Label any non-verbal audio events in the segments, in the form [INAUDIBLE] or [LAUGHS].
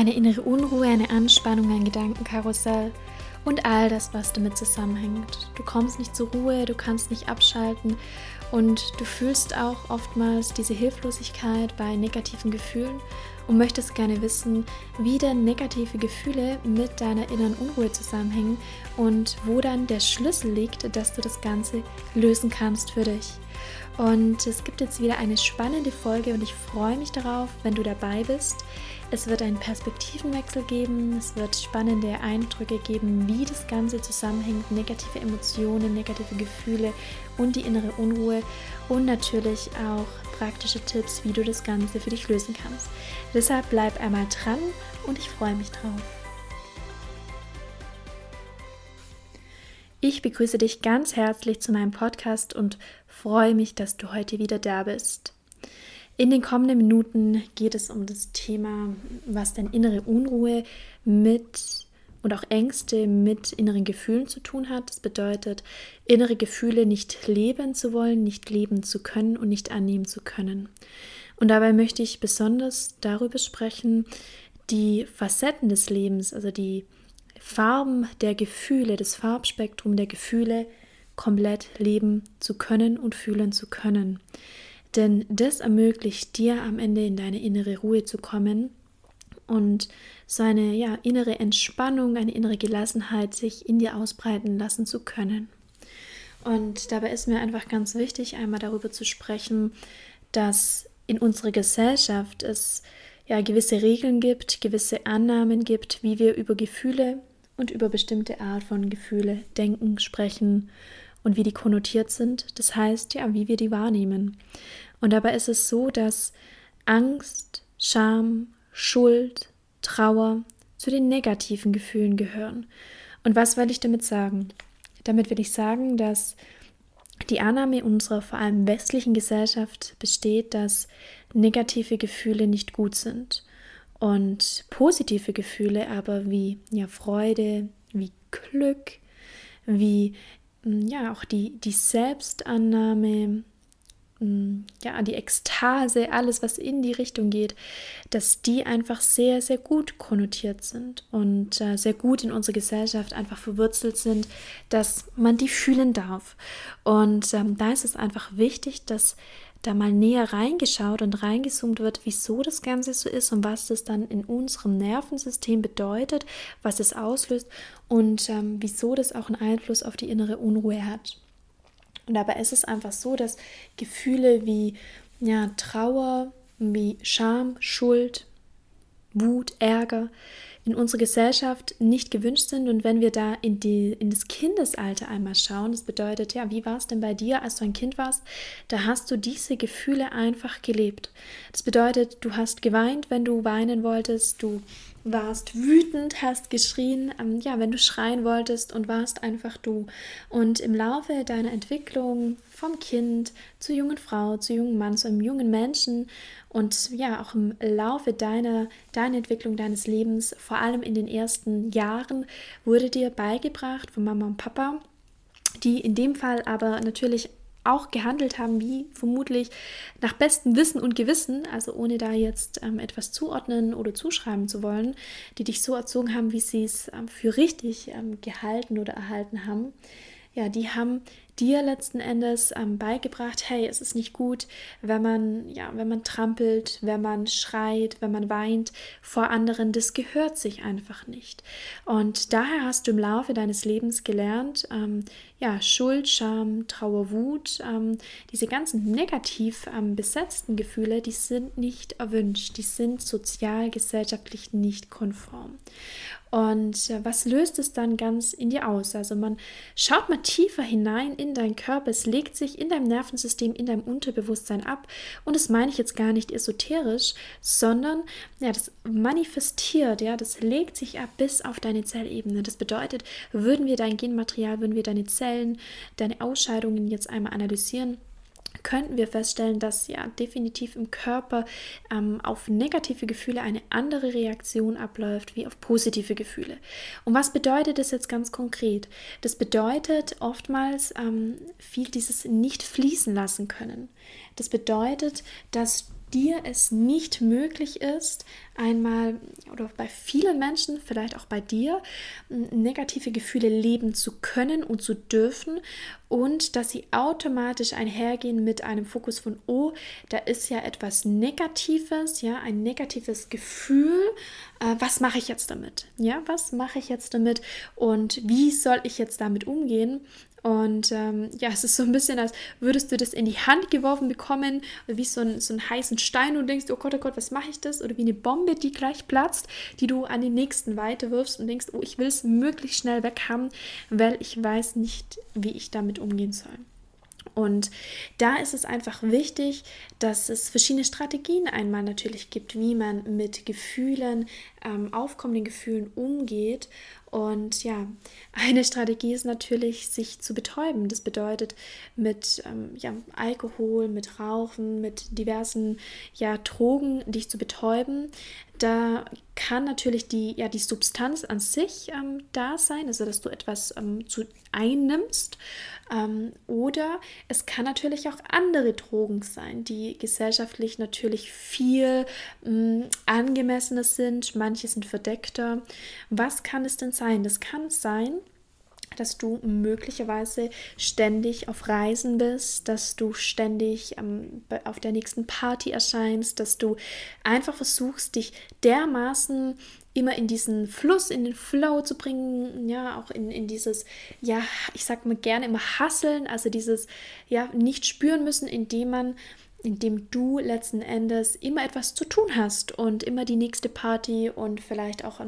eine innere Unruhe, eine Anspannung, ein Gedankenkarussell und all das, was damit zusammenhängt. Du kommst nicht zur Ruhe, du kannst nicht abschalten und du fühlst auch oftmals diese Hilflosigkeit bei negativen Gefühlen und möchtest gerne wissen, wie denn negative Gefühle mit deiner inneren Unruhe zusammenhängen und wo dann der Schlüssel liegt, dass du das Ganze lösen kannst für dich. Und es gibt jetzt wieder eine spannende Folge und ich freue mich darauf, wenn du dabei bist. Es wird einen Perspektivenwechsel geben, es wird spannende Eindrücke geben, wie das Ganze zusammenhängt, negative Emotionen, negative Gefühle und die innere Unruhe und natürlich auch praktische Tipps, wie du das Ganze für dich lösen kannst. Deshalb bleib einmal dran und ich freue mich drauf. Ich begrüße dich ganz herzlich zu meinem Podcast und freue mich, dass du heute wieder da bist. In den kommenden Minuten geht es um das Thema, was denn innere Unruhe mit und auch Ängste mit inneren Gefühlen zu tun hat. Das bedeutet, innere Gefühle nicht leben zu wollen, nicht leben zu können und nicht annehmen zu können. Und dabei möchte ich besonders darüber sprechen, die Facetten des Lebens, also die Farben der Gefühle, das Farbspektrum der Gefühle komplett leben zu können und fühlen zu können. Denn das ermöglicht dir am Ende in deine innere Ruhe zu kommen und so eine ja, innere Entspannung, eine innere Gelassenheit sich in dir ausbreiten lassen zu können. Und dabei ist mir einfach ganz wichtig, einmal darüber zu sprechen, dass in unserer Gesellschaft es ja gewisse Regeln gibt, gewisse Annahmen gibt, wie wir über Gefühle und über bestimmte Art von Gefühle denken, sprechen und wie die konnotiert sind. Das heißt, ja, wie wir die wahrnehmen. Und dabei ist es so, dass Angst, Scham, Schuld, Trauer zu den negativen Gefühlen gehören. Und was will ich damit sagen? Damit will ich sagen, dass die Annahme unserer vor allem westlichen Gesellschaft besteht, dass negative Gefühle nicht gut sind und positive Gefühle aber wie ja Freude, wie Glück, wie ja, auch die, die Selbstannahme, mm, ja, die Ekstase, alles, was in die Richtung geht, dass die einfach sehr, sehr gut konnotiert sind und äh, sehr gut in unserer Gesellschaft einfach verwurzelt sind, dass man die fühlen darf. Und ähm, da ist es einfach wichtig, dass da mal näher reingeschaut und reingezoomt wird, wieso das Ganze so ist und was das dann in unserem Nervensystem bedeutet, was es auslöst und ähm, wieso das auch einen Einfluss auf die innere Unruhe hat. Und dabei ist es einfach so, dass Gefühle wie ja, Trauer, wie Scham, Schuld, Wut, Ärger, in unserer Gesellschaft nicht gewünscht sind. Und wenn wir da in, die, in das Kindesalter einmal schauen, das bedeutet, ja, wie war es denn bei dir, als du ein Kind warst? Da hast du diese Gefühle einfach gelebt. Das bedeutet, du hast geweint, wenn du weinen wolltest, du warst wütend, hast geschrien, ähm, ja, wenn du schreien wolltest und warst einfach du. Und im Laufe deiner Entwicklung vom Kind zur jungen Frau, zu jungen Mann, zu einem jungen Menschen und ja, auch im Laufe deiner, deiner Entwicklung deines Lebens, vor allem in den ersten Jahren, wurde dir beigebracht von Mama und Papa, die in dem Fall aber natürlich auch gehandelt haben, wie vermutlich nach bestem Wissen und Gewissen, also ohne da jetzt ähm, etwas zuordnen oder zuschreiben zu wollen, die dich so erzogen haben, wie sie es ähm, für richtig ähm, gehalten oder erhalten haben. Ja, die haben dir letzten Endes ähm, beigebracht, hey, es ist nicht gut, wenn man, ja, wenn man trampelt, wenn man schreit, wenn man weint vor anderen, das gehört sich einfach nicht. Und daher hast du im Laufe deines Lebens gelernt, ähm, ja, Schuld, Scham, Trauer, Wut, ähm, diese ganzen negativ ähm, besetzten Gefühle, die sind nicht erwünscht, die sind sozial, gesellschaftlich nicht konform. Und äh, was löst es dann ganz in dir aus? Also man schaut mal tiefer hinein in deinen Körper, es legt sich in deinem Nervensystem, in deinem Unterbewusstsein ab. Und das meine ich jetzt gar nicht esoterisch, sondern ja, das manifestiert, ja, das legt sich ab bis auf deine Zellebene. Das bedeutet, würden wir dein Genmaterial, würden wir deine Zellen, deine Ausscheidungen jetzt einmal analysieren, könnten wir feststellen, dass ja definitiv im Körper ähm, auf negative Gefühle eine andere Reaktion abläuft wie auf positive Gefühle. Und was bedeutet das jetzt ganz konkret? Das bedeutet oftmals ähm, viel dieses nicht fließen lassen können. Das bedeutet, dass dir es nicht möglich ist, einmal oder bei vielen Menschen, vielleicht auch bei dir, negative Gefühle leben zu können und zu dürfen und dass sie automatisch einhergehen mit einem Fokus von, oh, da ist ja etwas Negatives, ja, ein negatives Gefühl. Äh, was mache ich jetzt damit? Ja, was mache ich jetzt damit und wie soll ich jetzt damit umgehen? Und ähm, ja, es ist so ein bisschen, als würdest du das in die Hand geworfen bekommen, wie so, ein, so einen heißen Stein und denkst, oh Gott, oh Gott, was mache ich das? Oder wie eine Bombe, die gleich platzt, die du an den nächsten weiterwirfst und denkst, oh, ich will es möglichst schnell weg haben, weil ich weiß nicht, wie ich damit umgehen soll. Und da ist es einfach wichtig, dass es verschiedene Strategien einmal natürlich gibt, wie man mit Gefühlen, ähm, aufkommenden Gefühlen umgeht. Und ja, eine Strategie ist natürlich, sich zu betäuben. Das bedeutet mit ähm, ja, Alkohol, mit Rauchen, mit diversen ja, Drogen, dich zu betäuben. Da kann natürlich die, ja, die Substanz an sich ähm, da sein, also dass du etwas ähm, zu, einnimmst. Ähm, oder es kann natürlich auch andere Drogen sein, die gesellschaftlich natürlich viel ähm, angemessener sind. Manche sind verdeckter. Was kann es denn sein? Das kann sein, dass du möglicherweise ständig auf Reisen bist, dass du ständig ähm, auf der nächsten Party erscheinst, dass du einfach versuchst, dich dermaßen immer in diesen Fluss, in den Flow zu bringen, ja, auch in, in dieses, ja, ich sag mal gerne immer hasseln, also dieses, ja, nicht spüren müssen, indem man in dem du letzten Endes immer etwas zu tun hast und immer die nächste Party und vielleicht auch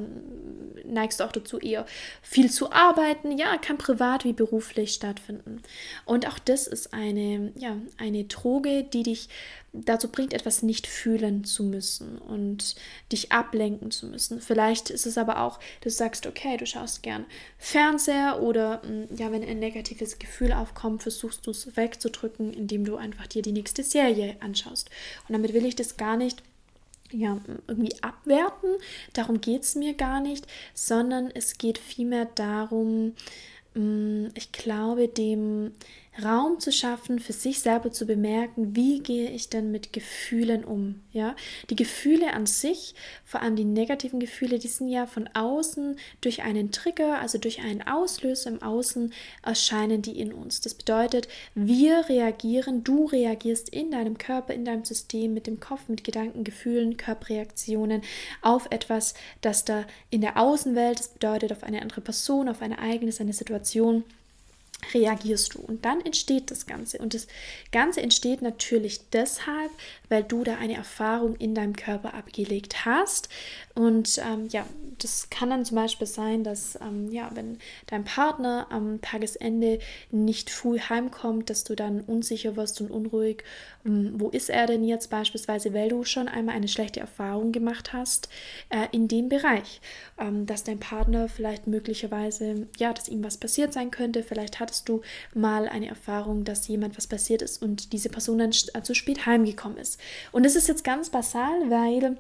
neigst du auch dazu, eher viel zu arbeiten. Ja, kann privat wie beruflich stattfinden. Und auch das ist eine, ja, eine Droge, die dich dazu bringt, etwas nicht fühlen zu müssen und dich ablenken zu müssen. Vielleicht ist es aber auch, du sagst, okay, du schaust gern Fernseher oder mm, ja, wenn ein negatives Gefühl aufkommt, versuchst du es wegzudrücken, indem du einfach dir die nächste Serie anschaust. Und damit will ich das gar nicht ja, irgendwie abwerten, darum geht es mir gar nicht, sondern es geht vielmehr darum, mm, ich glaube, dem Raum zu schaffen, für sich selber zu bemerken, wie gehe ich denn mit Gefühlen um. Ja, die Gefühle an sich, vor allem die negativen Gefühle, die sind ja von außen durch einen Trigger, also durch einen Auslöser im Außen erscheinen die in uns. Das bedeutet, wir reagieren, du reagierst in deinem Körper, in deinem System, mit dem Kopf, mit Gedanken, Gefühlen, Körperreaktionen auf etwas, das da in der Außenwelt, das bedeutet auf eine andere Person, auf ein Ereignis, eine Situation reagierst du. Und dann entsteht das Ganze. Und das Ganze entsteht natürlich deshalb, weil du da eine Erfahrung in deinem Körper abgelegt hast. Und ähm, ja, das kann dann zum Beispiel sein, dass ähm, ja, wenn dein Partner am Tagesende nicht früh heimkommt, dass du dann unsicher wirst und unruhig. Ähm, wo ist er denn jetzt beispielsweise, weil du schon einmal eine schlechte Erfahrung gemacht hast äh, in dem Bereich, ähm, dass dein Partner vielleicht möglicherweise, ja, dass ihm was passiert sein könnte. Vielleicht hattest du mal eine Erfahrung, dass jemand was passiert ist und diese Person dann zu spät heimgekommen ist. Und das ist jetzt ganz basal, weil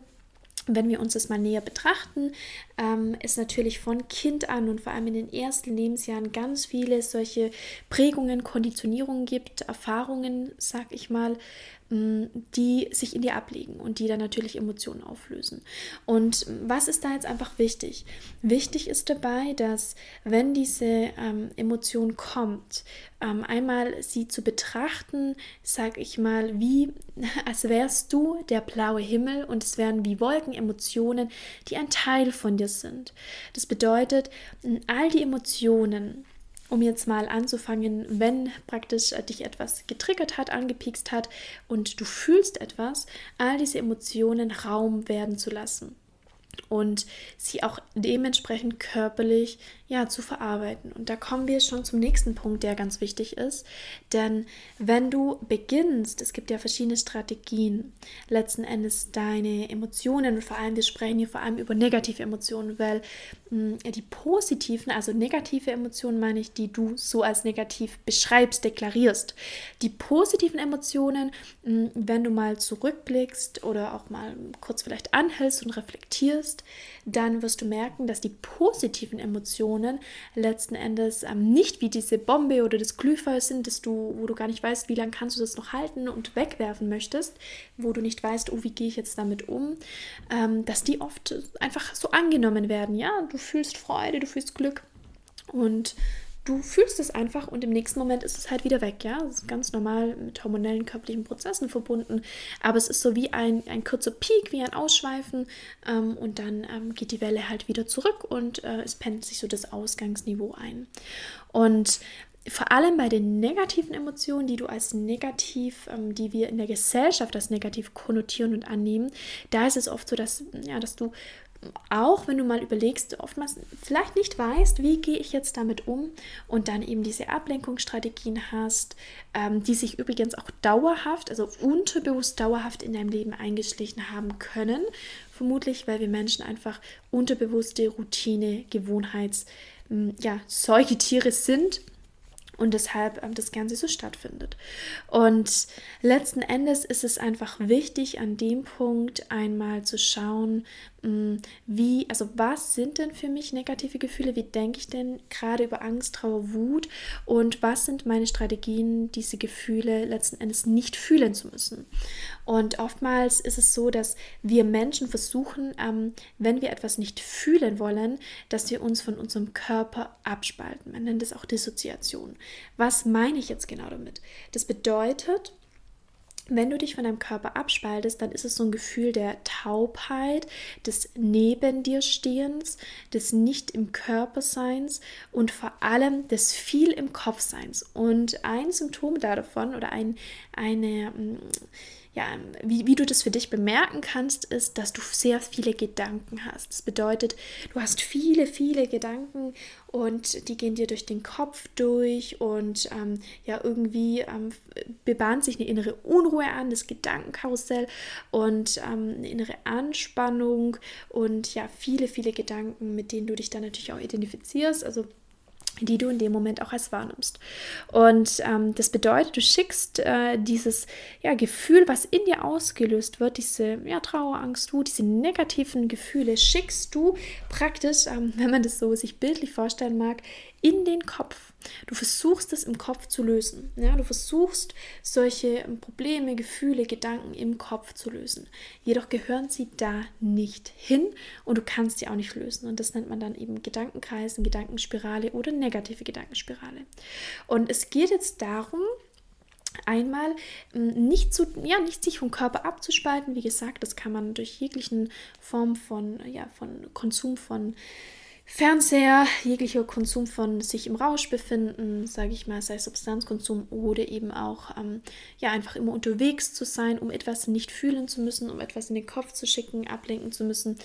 wenn wir uns das mal näher betrachten, ähm, es natürlich von Kind an und vor allem in den ersten Lebensjahren ganz viele solche Prägungen, Konditionierungen gibt, Erfahrungen, sag ich mal, die sich in dir ablegen und die dann natürlich Emotionen auflösen. Und was ist da jetzt einfach wichtig? Wichtig ist dabei, dass wenn diese ähm, Emotion kommt, ähm, einmal sie zu betrachten, sag ich mal, wie [LAUGHS] als wärst du der blaue Himmel und es wären wie Wolken Emotionen, die ein Teil von dir sind. Das bedeutet, all die Emotionen, um jetzt mal anzufangen, wenn praktisch äh, dich etwas getriggert hat, angepikst hat und du fühlst etwas, all diese Emotionen Raum werden zu lassen und sie auch dementsprechend körperlich ja zu verarbeiten. Und da kommen wir schon zum nächsten Punkt, der ganz wichtig ist, denn wenn du beginnst, es gibt ja verschiedene Strategien, letzten Endes deine Emotionen und vor allem wir sprechen hier vor allem über negative Emotionen, weil mh, hm, die positiven, also negative Emotionen meine ich, die du so als negativ beschreibst, deklarierst. Die positiven Emotionen, mh, hm, wenn du mal zurückblickst oder auch mal kurz vielleicht anhältst und reflektierst bist, dann wirst du merken, dass die positiven Emotionen letzten Endes ähm, nicht wie diese Bombe oder das Glühfeuer sind, dass du, wo du gar nicht weißt, wie lange kannst du das noch halten und wegwerfen möchtest, wo du nicht weißt, oh, wie gehe ich jetzt damit um, ähm, dass die oft einfach so angenommen werden. Ja, du fühlst Freude, du fühlst Glück und du fühlst es einfach und im nächsten Moment ist es halt wieder weg, ja. Das ist ganz normal mit hormonellen körperlichen Prozessen verbunden, aber es ist so wie ein, ein kurzer Peak, wie ein Ausschweifen ähm, und dann ähm, geht die Welle halt wieder zurück und äh, es pendelt sich so das Ausgangsniveau ein. Und vor allem bei den negativen Emotionen, die du als negativ, ähm, die wir in der Gesellschaft als negativ konnotieren und annehmen, da ist es oft so, dass, ja, dass du auch wenn du mal überlegst, oftmals vielleicht nicht weißt, wie gehe ich jetzt damit um und dann eben diese Ablenkungsstrategien hast, ähm, die sich übrigens auch dauerhaft, also unterbewusst dauerhaft in deinem Leben eingeschlichen haben können. Vermutlich, weil wir Menschen einfach unterbewusste Routine, Gewohnheits, ja, Säugetiere sind und deshalb ähm, das Ganze so stattfindet. Und letzten Endes ist es einfach wichtig, an dem Punkt einmal zu schauen, wie, also was sind denn für mich negative Gefühle? Wie denke ich denn gerade über Angst, Trauer, Wut? Und was sind meine Strategien, diese Gefühle letzten Endes nicht fühlen zu müssen? Und oftmals ist es so, dass wir Menschen versuchen, ähm, wenn wir etwas nicht fühlen wollen, dass wir uns von unserem Körper abspalten. Man nennt es auch Dissoziation. Was meine ich jetzt genau damit? Das bedeutet, wenn du dich von deinem Körper abspaltest, dann ist es so ein Gefühl der Taubheit, des Neben dir Stehens, des Nicht im Körperseins und vor allem des viel im Kopfseins. Und ein Symptom davon oder ein, eine mm, ja, wie, wie du das für dich bemerken kannst, ist, dass du sehr viele Gedanken hast. Das bedeutet, du hast viele, viele Gedanken und die gehen dir durch den Kopf durch und ähm, ja, irgendwie ähm, bebahnt sich eine innere Unruhe an, das Gedankenkarussell und ähm, eine innere Anspannung und ja, viele, viele Gedanken, mit denen du dich dann natürlich auch identifizierst. Also die du in dem Moment auch als wahrnimmst. Und ähm, das bedeutet, du schickst äh, dieses ja, Gefühl, was in dir ausgelöst wird, diese ja, Trauer, Angst, Wut, diese negativen Gefühle, schickst du praktisch, ähm, [LAUGHS] wenn man das so sich bildlich vorstellen mag, in den Kopf. Du versuchst es im Kopf zu lösen. Ja? Du versuchst solche Probleme, Gefühle, Gedanken im Kopf zu lösen. Jedoch gehören sie da nicht hin und du kannst sie auch nicht lösen. Und das nennt man dann eben Gedankenkreisen, Gedankenspirale oder negative Gedankenspirale. Und es geht jetzt darum, einmal nicht, zu, ja, nicht sich vom Körper abzuspalten. Wie gesagt, das kann man durch jeglichen Form von, ja, von Konsum von Fernseher, jeglicher Konsum von sich im Rausch befinden, sage ich mal, sei Substanzkonsum oder eben auch ähm, ja einfach immer unterwegs zu sein, um etwas nicht fühlen zu müssen, um etwas in den Kopf zu schicken, ablenken zu müssen.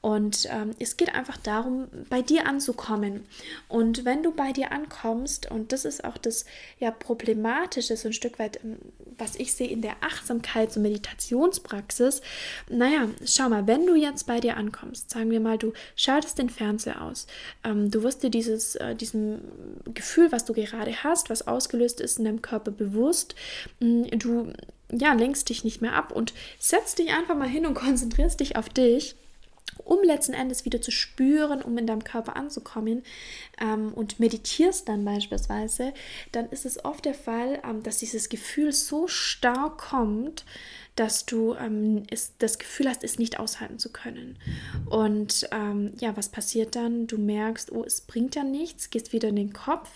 Und ähm, es geht einfach darum, bei dir anzukommen. Und wenn du bei dir ankommst, und das ist auch das ja problematische, so ein Stück weit, ähm, was ich sehe in der Achtsamkeits- und Meditationspraxis, naja, schau mal, wenn du jetzt bei dir ankommst, sagen wir mal, du schaltest den Fernseher aus, ähm, du wirst dir dieses, äh, diesem Gefühl, was du gerade hast, was ausgelöst ist in deinem Körper bewusst, mm, du ja, lenkst dich nicht mehr ab und setzt dich einfach mal hin und [LAUGHS] konzentrierst dich auf dich um letzten Endes wieder zu spüren, um in deinem Körper anzukommen ähm, und meditierst dann beispielsweise, dann ist es oft der Fall, ähm, dass dieses Gefühl so stark kommt, dass du ähm, es, das Gefühl hast, es nicht aushalten zu können. Und ähm, ja, was passiert dann? Du merkst, oh, es bringt ja nichts, gehst wieder in den Kopf.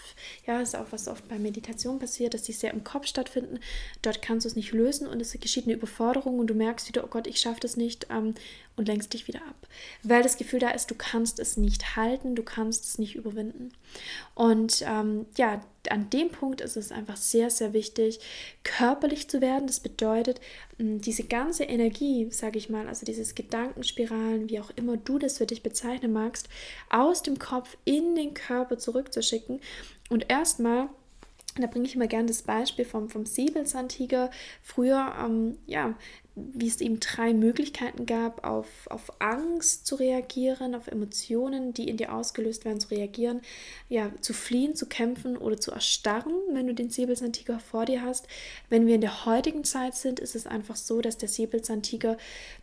Ja, ist auch was oft bei Meditation passiert, dass die sehr im Kopf stattfinden. Dort kannst du es nicht lösen und es geschieht eine Überforderung und du merkst wieder, oh Gott, ich schaffe das nicht ähm, und lenkst dich wieder ab. Weil das Gefühl da ist, du kannst es nicht halten, du kannst es nicht überwinden. Und ähm, ja, an dem Punkt ist es einfach sehr, sehr wichtig, körperlich zu werden. Das bedeutet, diese ganze Energie, sage ich mal, also dieses Gedankenspiralen, wie auch immer du das für dich bezeichnen magst, aus dem Kopf in den Körper zurückzuschicken und erstmal da bringe ich immer gerne das Beispiel vom, vom Säbelzahntiger. Früher, ähm, ja, wie es eben drei Möglichkeiten gab, auf, auf Angst zu reagieren, auf Emotionen, die in dir ausgelöst werden, zu reagieren, ja, zu fliehen, zu kämpfen oder zu erstarren, wenn du den Säbelzahntiger vor dir hast. Wenn wir in der heutigen Zeit sind, ist es einfach so, dass der Säbelzahntiger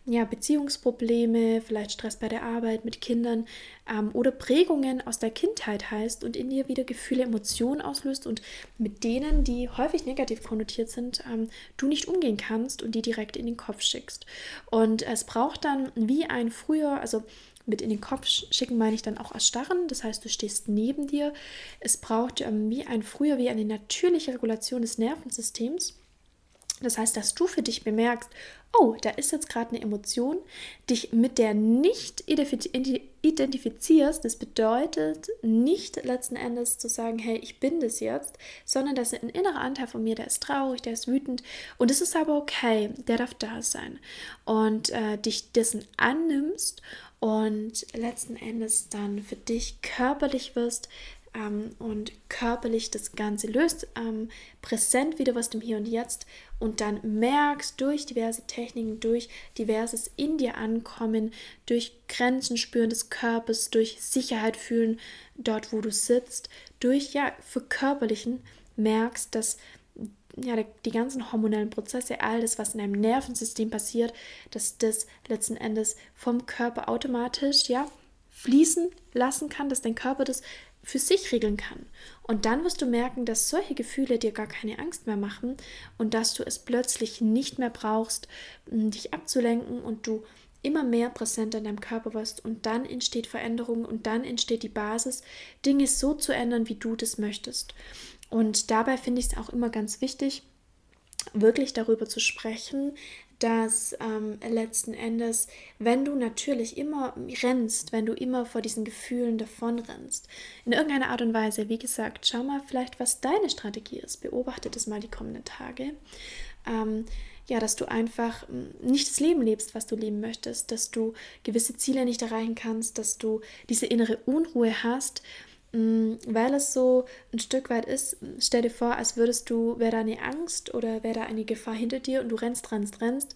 ja, Beziehungsprobleme, vielleicht Stress bei der Arbeit mit Kindern ähm, oder Prägungen aus der Kindheit heißt und in dir wieder Gefühle, Emotionen auslöst und mit denen, die häufig negativ konnotiert sind, ähm, du nicht umgehen kannst und die direkt in den Kopf schickst. Und es braucht dann wie ein früher, also mit in den Kopf schicken meine ich dann auch erstarren, das heißt, du stehst neben dir. Es braucht ähm, wie ein früher, wie eine natürliche Regulation des Nervensystems. Das heißt, dass du für dich bemerkst, oh, da ist jetzt gerade eine Emotion, dich mit der nicht identifizierst. Das bedeutet nicht letzten Endes zu sagen, hey, ich bin das jetzt, sondern dass ein innerer Anteil von mir, der ist traurig, der ist wütend und es ist aber okay, der darf da sein und äh, dich dessen annimmst und letzten Endes dann für dich körperlich wirst, ähm, und körperlich das Ganze löst, ähm, präsent wieder was dem Hier und Jetzt und dann merkst durch diverse Techniken, durch diverses in dir ankommen, durch Grenzen spüren des Körpers, durch Sicherheit fühlen dort, wo du sitzt, durch ja verkörperlichen merkst, dass ja, die ganzen hormonellen Prozesse, all das, was in deinem Nervensystem passiert, dass das letzten Endes vom Körper automatisch ja fließen lassen kann, dass dein Körper das für sich regeln kann. Und dann wirst du merken, dass solche Gefühle dir gar keine Angst mehr machen und dass du es plötzlich nicht mehr brauchst, dich abzulenken und du immer mehr präsent in deinem Körper wirst und dann entsteht Veränderung und dann entsteht die Basis, Dinge so zu ändern, wie du das möchtest. Und dabei finde ich es auch immer ganz wichtig, wirklich darüber zu sprechen, dass ähm, letzten Endes, wenn du natürlich immer rennst, wenn du immer vor diesen Gefühlen davon rennst, in irgendeiner Art und Weise, wie gesagt, schau mal vielleicht, was deine Strategie ist, beobachte das mal die kommenden Tage. Ähm, ja, dass du einfach hm, nicht das Leben lebst, was du leben möchtest, dass du gewisse Ziele nicht erreichen kannst, dass du diese innere Unruhe hast, weil es so ein Stück weit ist, stell dir vor, als würdest du, wäre da eine Angst oder wäre da eine Gefahr hinter dir und du rennst, rennst, rennst.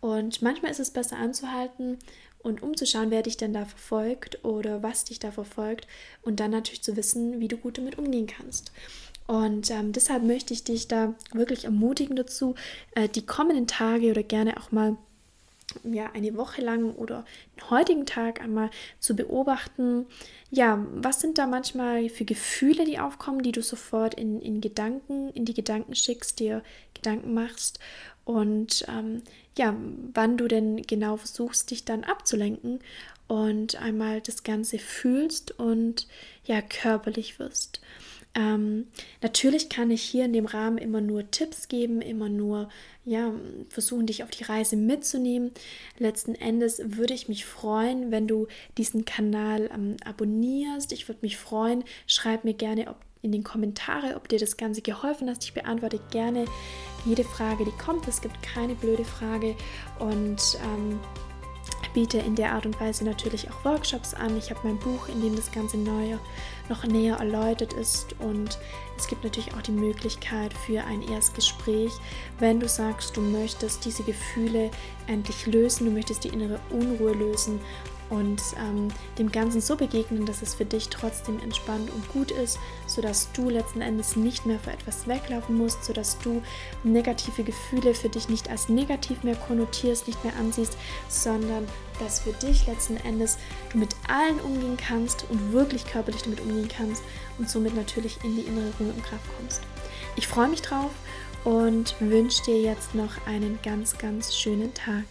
Und manchmal ist es besser anzuhalten und umzuschauen, wer dich denn da verfolgt oder was dich da verfolgt und dann natürlich zu wissen, wie du gut damit umgehen kannst. Und ähm, deshalb möchte ich dich da wirklich ermutigen dazu, äh, die kommenden Tage oder gerne auch mal ja, eine Woche lang oder den heutigen Tag einmal zu beobachten, ja, was sind da manchmal für Gefühle, die aufkommen, die du sofort in, in Gedanken, in die Gedanken schickst, dir Gedanken machst und ähm, ja, wann du denn genau versuchst, dich dann abzulenken und einmal das Ganze fühlst und ja, körperlich wirst. Ähm, natürlich kann ich hier in dem Rahmen immer nur Tipps geben, immer nur ja, versuchen, dich auf die Reise mitzunehmen. Letzten Endes würde ich mich freuen, wenn du diesen Kanal ähm, abonnierst. Ich würde mich freuen, schreib mir gerne ob, in den Kommentare, ob dir das Ganze geholfen hat. Ich beantworte gerne jede Frage, die kommt. Es gibt keine blöde Frage und ähm, biete in der Art und Weise natürlich auch Workshops an. Ich habe mein Buch, in dem das Ganze neu noch näher erläutert ist und es gibt natürlich auch die Möglichkeit für ein Erstgespräch, wenn du sagst, du möchtest diese Gefühle endlich lösen, du möchtest die innere Unruhe lösen und ähm, dem Ganzen so begegnen, dass es für dich trotzdem entspannt und gut ist, sodass du letzten Endes nicht mehr vor etwas weglaufen musst, sodass du negative Gefühle für dich nicht als negativ mehr konnotierst, nicht mehr ansiehst, sondern dass für dich letzten Endes du mit allen umgehen kannst und wirklich körperlich damit umgehen kannst und somit natürlich in die innere Ruhe und Kraft kommst. Ich freue mich drauf und wünsche dir jetzt noch einen ganz, ganz schönen Tag.